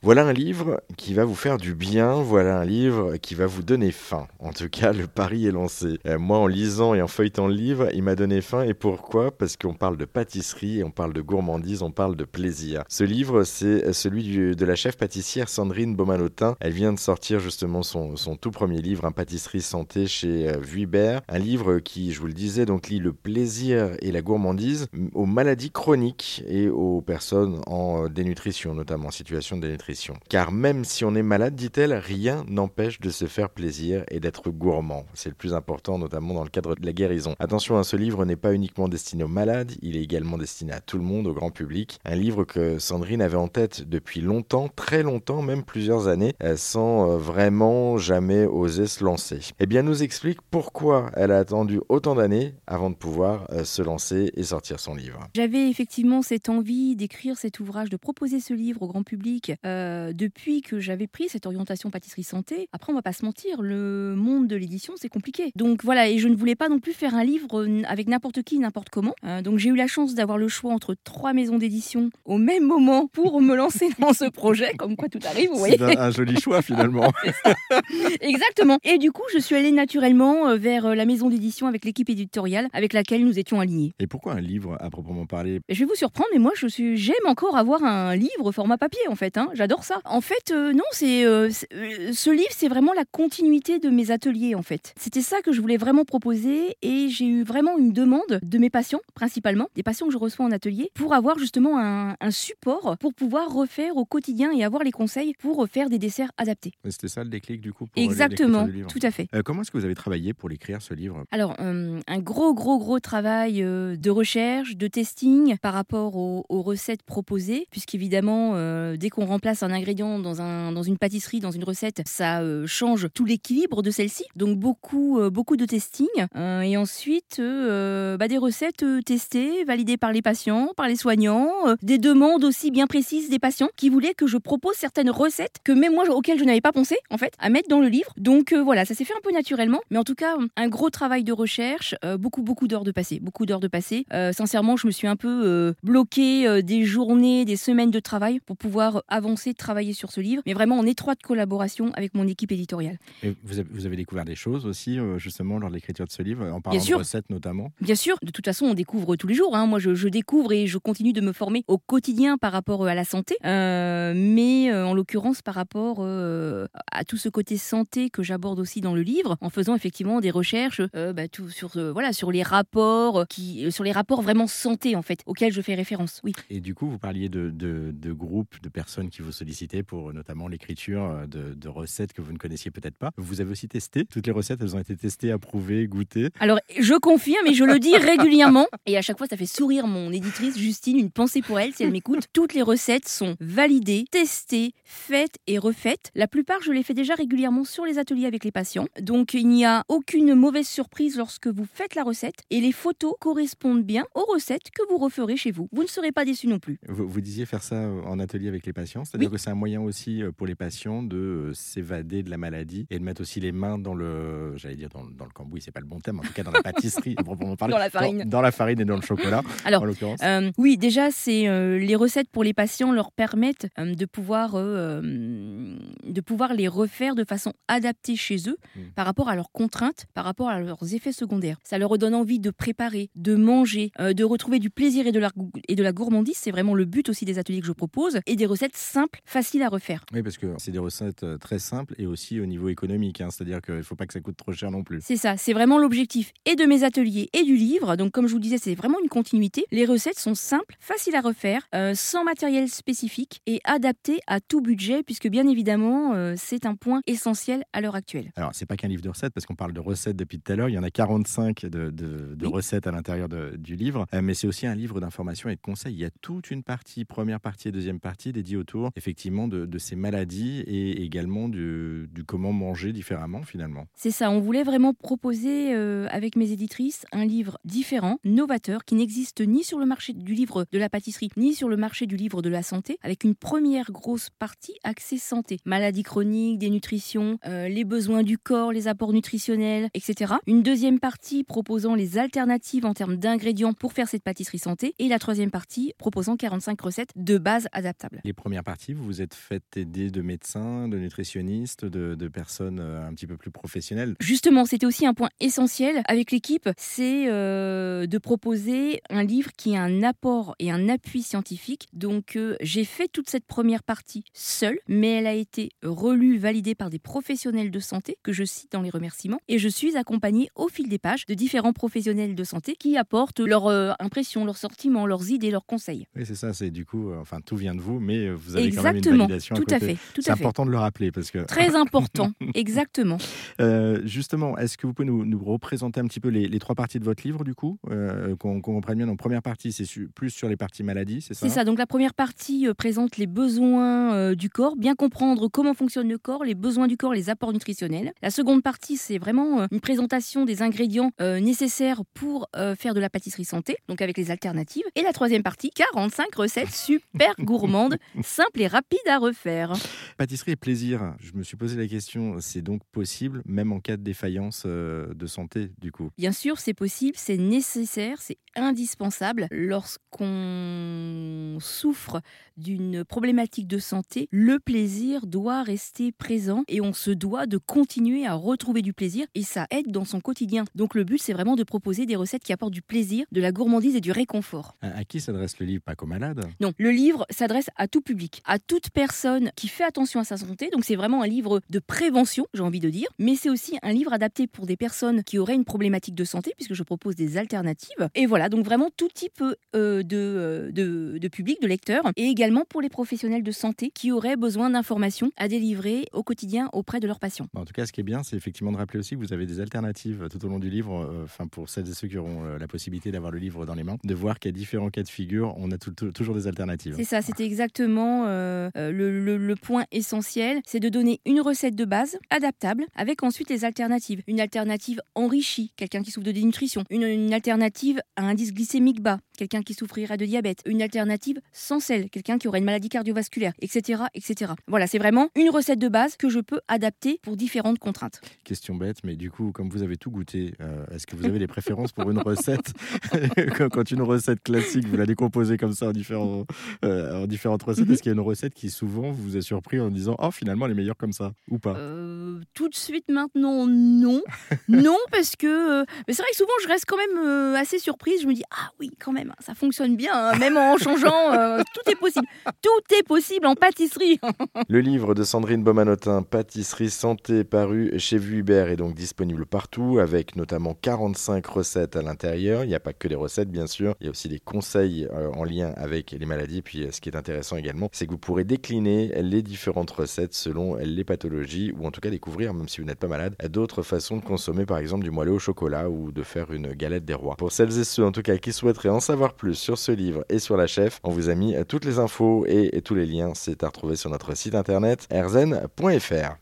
Voilà un livre qui va vous faire du bien, voilà un livre qui va vous donner faim. En tout cas, le pari est lancé. Euh, moi, en lisant et en feuilletant le livre, il m'a donné faim. Et pourquoi? Parce qu'on parle de pâtisserie, on parle de gourmandise, on parle de plaisir. Ce livre, c'est celui de la chef pâtissière Sandrine Baumanotin. Elle vient de sortir justement son, tout premier livre, Un pâtisserie santé chez euh, Vuibert. Un livre qui, je vous le disais, donc le plaisir et la gourmandise aux maladies chroniques et aux personnes en euh, dénutrition, notamment en situation de dénutrition. Car même si on est malade, dit-elle, rien n'empêche de se faire plaisir et d'être gourmand. C'est le plus important, notamment dans le cadre de la guérison. Attention, hein, ce livre n'est pas uniquement destiné aux malades, il est également destiné à tout le monde, au grand public. Un livre que Sandrine avait en tête depuis longtemps, très longtemps, même plusieurs années, euh, sans euh, vraiment jamais oser se lancer. Eh bien, nous explique pourquoi elle a attendu autant d'années avant de pouvoir euh, se lancer et sortir son livre. J'avais effectivement cette envie d'écrire cet ouvrage, de proposer ce livre au grand public. Depuis que j'avais pris cette orientation pâtisserie santé, après on va pas se mentir, le monde de l'édition c'est compliqué. Donc voilà, et je ne voulais pas non plus faire un livre avec n'importe qui, n'importe comment. Euh, donc j'ai eu la chance d'avoir le choix entre trois maisons d'édition au même moment pour me lancer dans ce projet, comme quoi tout arrive, vous voyez. C'est un, joli choix finalement. Exactement. Et du coup, je suis allée naturellement euh, vers la maison d'édition avec l'équipe éditoriale avec laquelle nous étions alignés. Et pourquoi un livre à proprement parler? Je vais vous surprendre, mais moi je suis, j'aime encore avoir un livre format papier en fait. Hein j'adore ça. En fait, euh, non, c'est euh, euh, ce livre, c'est vraiment la continuité de mes ateliers en fait. C'était ça que je voulais vraiment proposer et j'ai eu vraiment une demande de mes patients, principalement des patients que je reçois en atelier, pour avoir justement un, support pour pouvoir refaire au quotidien et avoir les conseils pour faire des desserts adaptés. C'était ça le déclic du coup. Exactement, tout à fait. comment est-ce que vous avez travaillé pour l'écrire ce livre? Alors, un gros, gros, gros travail de recherche, de testing par rapport aux, aux recettes proposées, puisqu'évidemment, dès qu'on remplace un ingrédient dans, un, dans une pâtisserie, dans une recette, ça euh, change tout l'équilibre de celle-ci. Donc beaucoup, euh, beaucoup de testing. Euh, et ensuite, bah, des recettes testées, validées par les patients, par les soignants, des demandes aussi bien précises des patients qui voulaient que je propose certaines recettes que même moi auxquelles je n'avais pas pensé en fait à mettre dans le livre. Donc voilà, ça s'est fait un peu naturellement, mais en tout cas un gros travail de recherche, beaucoup beaucoup d'heures de passé, beaucoup d'heures de passé. sincèrement, je me suis un peu bloqué des journées, des semaines de travail pour pouvoir avancer de travailler sur ce livre, mais vraiment en étroite collaboration avec mon équipe éditoriale. Et vous, avez, vous avez découvert des choses aussi, euh, justement, lors de l'écriture de ce livre, en parlant de recettes notamment? Bien sûr, de toute façon, on découvre tous les jours. Hein. Moi, je, découvre et je continue de me former au quotidien par rapport euh, à la santé, euh, mais en l'occurrence par rapport à tout ce côté santé que j'aborde aussi dans le livre, en faisant effectivement des recherches bah, tout, sur, voilà, sur les rapports, qui, sur les rapports vraiment santé, en fait, auxquels je fais référence. Oui. Et du coup, vous parliez de, de, de groupes, de personnes qui vous sollicité pour euh, notamment l'écriture euh, de, recettes que vous ne connaissiez peut-être pas. Vous avez aussi testé Toutes les recettes, elles ont été testées, approuvées, goûtées Alors, je confirme et je le dis régulièrement. Et à chaque fois, ça fait sourire mon éditrice Justine. Une pensée pour elle si elle m'écoute. Toutes les recettes sont validées, testées, faites et refaites. La plupart, je les fais déjà régulièrement sur les ateliers avec les patients. Donc, il n'y a aucune mauvaise surprise lorsque vous faites la recette. Et les photos correspondent bien aux recettes que vous referez chez vous. Vous ne serez pas déçus non plus. Vous, vous disiez faire ça en atelier avec les patients, c'est-à-dire que c'est un moyen aussi euh, pour les patients de euh, s'évader de la maladie et de mettre aussi les mains dans le, j'allais dire dans, dans le cambouis, c'est pas le bon terme, en tout cas dans la pâtisserie, Dans la farine. Dans, la farine et dans le chocolat, Alors, en l'occurrence. Euh, oui, déjà, c'est les recettes pour les patients leur permettent de pouvoir de pouvoir les refaire de façon adaptée chez eux mmh. par rapport à leurs contraintes, par rapport à leurs effets secondaires. Ça leur donne envie de préparer, de manger, de retrouver du plaisir et de la, et de la gourmandise. C'est vraiment le but aussi des ateliers que je propose et des recettes simples, facile à refaire. Oui, parce que c'est des recettes euh, très simples et aussi au niveau économique. Hein. C'est-à-dire qu'il ne faut pas que ça coûte trop cher non plus. C'est ça, c'est vraiment l'objectif et de mes ateliers et du livre. Donc, comme je vous disais, c'est vraiment une continuité. Les recettes sont simples, faciles à refaire, euh, sans matériel spécifique et adaptées à tout budget, puisque bien évidemment, euh, c'est un point essentiel à l'heure actuelle. Alors, c'est pas qu'un livre de recettes, parce qu'on parle de recettes depuis tout à l'heure. Il y en a 45 de, de, recettes à l'intérieur du livre, mais c'est aussi un livre d'information et de conseils. Il y a toute une partie, première partie et deuxième partie, dédiée autour, effectivement, de, de ces maladies et également du, comment manger différemment finalement. C'est ça, on voulait vraiment proposer euh, avec mes éditrices un livre différent, novateur, qui n'existe ni sur le marché du livre de la pâtisserie, ni sur le marché du livre de la santé, avec une première grosse partie axée santé, maladies chroniques, dénutrition, euh, les besoins du corps, les apports nutritionnels, etc. Une deuxième partie proposant les alternatives en termes d'ingrédients pour faire cette pâtisserie santé, et la troisième partie proposant 45 recettes de base adaptables. Les premières parties aussi Vous vous êtes fait aider de médecins, de nutritionnistes, de, personnes un petit peu plus professionnelles Justement, c'était aussi un point essentiel avec l'équipe, c'est de proposer un livre qui a un apport et un appui scientifique. Donc j'ai fait toute cette première partie seule, mais elle a été relue, validée par des professionnels de santé que je cite dans les remerciements. Et je suis accompagnée au fil des pages de différents professionnels de santé qui apportent leurs euh, impressions, leurs sortiments, leurs idées, leurs conseils. Oui, c'est ça. C'est du coup, euh, enfin, tout vient de vous, mais vous avez quand même une. Tout à, fait. C'est important de le rappeler parce que très important. Exactement. Euh, justement, est-ce que vous pouvez nous, représenter un petit peu les, trois parties de votre livre, du coup, qu'on comprenne bien. Donc, première partie, c'est plus sur les parties maladies, c'est ça? C'est ça. Donc, la première partie présente les besoins du corps, bien comprendre comment fonctionne le corps, les besoins du corps, les apports nutritionnels. La seconde partie, c'est vraiment une présentation des ingrédients nécessaires pour faire de la pâtisserie santé, donc avec les alternatives. Et la troisième partie, 45 recettes super gourmandes, simples et rapides à refaire. Pâtisserie et plaisir, je me suis posé la question, c'est donc possible, même en cas de défaillance euh, de santé, du coup? Bien sûr, c'est possible, c'est nécessaire, c'est indispensable lorsqu'on souffre d'une problématique de santé. Le plaisir doit rester présent et on se doit de continuer à retrouver du plaisir et ça aide dans son quotidien. Donc le but, c'est vraiment de proposer des recettes qui apportent du plaisir, de la gourmandise et du réconfort. À, qui s'adresse le livre? Pas qu'aux malades? Non, le livre s'adresse à tout public, à toute personne qui fait attention à sa santé. Donc c'est vraiment un livre de prévention, j'ai envie de dire, mais c'est aussi un livre adapté pour des personnes qui auraient une problématique de santé puisque je propose des alternatives. Et voilà, donc vraiment tout type euh, euh, de, de, public, de lecteurs, et également pour les professionnels de santé qui auraient besoin d'informations à délivrer au quotidien auprès de leurs patients. En tout cas, ce qui est bien, c'est effectivement de rappeler aussi que vous avez des alternatives tout au long du livre, euh, pour celles et ceux qui auront la possibilité d'avoir le livre dans les mains, de voir qu'il y a différents cas de figure, on a toujours des alternatives. C'est ça, c'était exactement le, le point essentiel, c'est de donner une recette de base adaptable avec ensuite les alternatives. Une alternative enrichie, quelqu'un qui souffre de dénutrition, une, une alternative à un indice glycémique bas, quelqu'un qui souffrirait de diabète, une alternative sans sel, quelqu'un qui aurait une maladie cardiovasculaire, etc. etc. Voilà, c'est vraiment une recette de base que je peux adapter pour différentes contraintes. Question bête, mais du coup, comme vous avez tout goûté, euh, est-ce que vous avez des préférences pour une recette Quand une recette classique, vous la décomposez comme ça en, différents, euh, en différentes recettes, mhm. est-ce qu'il y a une recette qui souvent vous a surpris en disant Oh, finalement, elle est meilleure comme ça ou pas? Euh, Tout de suite maintenant, non. non, parce que. mais c'est vrai que souvent, je reste quand même assez surprise. Je me dis Ah oui, quand même, ça fonctionne bien, hein. même en changeant, euh, tout est possible. Tout est possible en pâtisserie. le livre de Sandrine Bomanotin, Pâtisserie Santé, paru chez Vu Hubert, est donc disponible partout, avec notamment 45 recettes à l'intérieur. Il n'y a pas que des recettes, bien sûr, il y a aussi des conseils euh, en lien avec les maladies. Puis euh, ce qui est intéressant également, c'est que vous pourrez décliner les différentes recettes selon les pathologies, ou en tout cas découvrir, même si vous n'êtes pas malade, d'autres façons de consommer, par exemple, du moelleux au chocolat ou de faire une galette des rois. Pour celles et ceux, en tout cas, qui souhaiteraient en savoir plus sur ce livre et sur la chef, on vous a mis toutes les infos et tous les liens. C'est à retrouver sur notre site internet erzen.fr.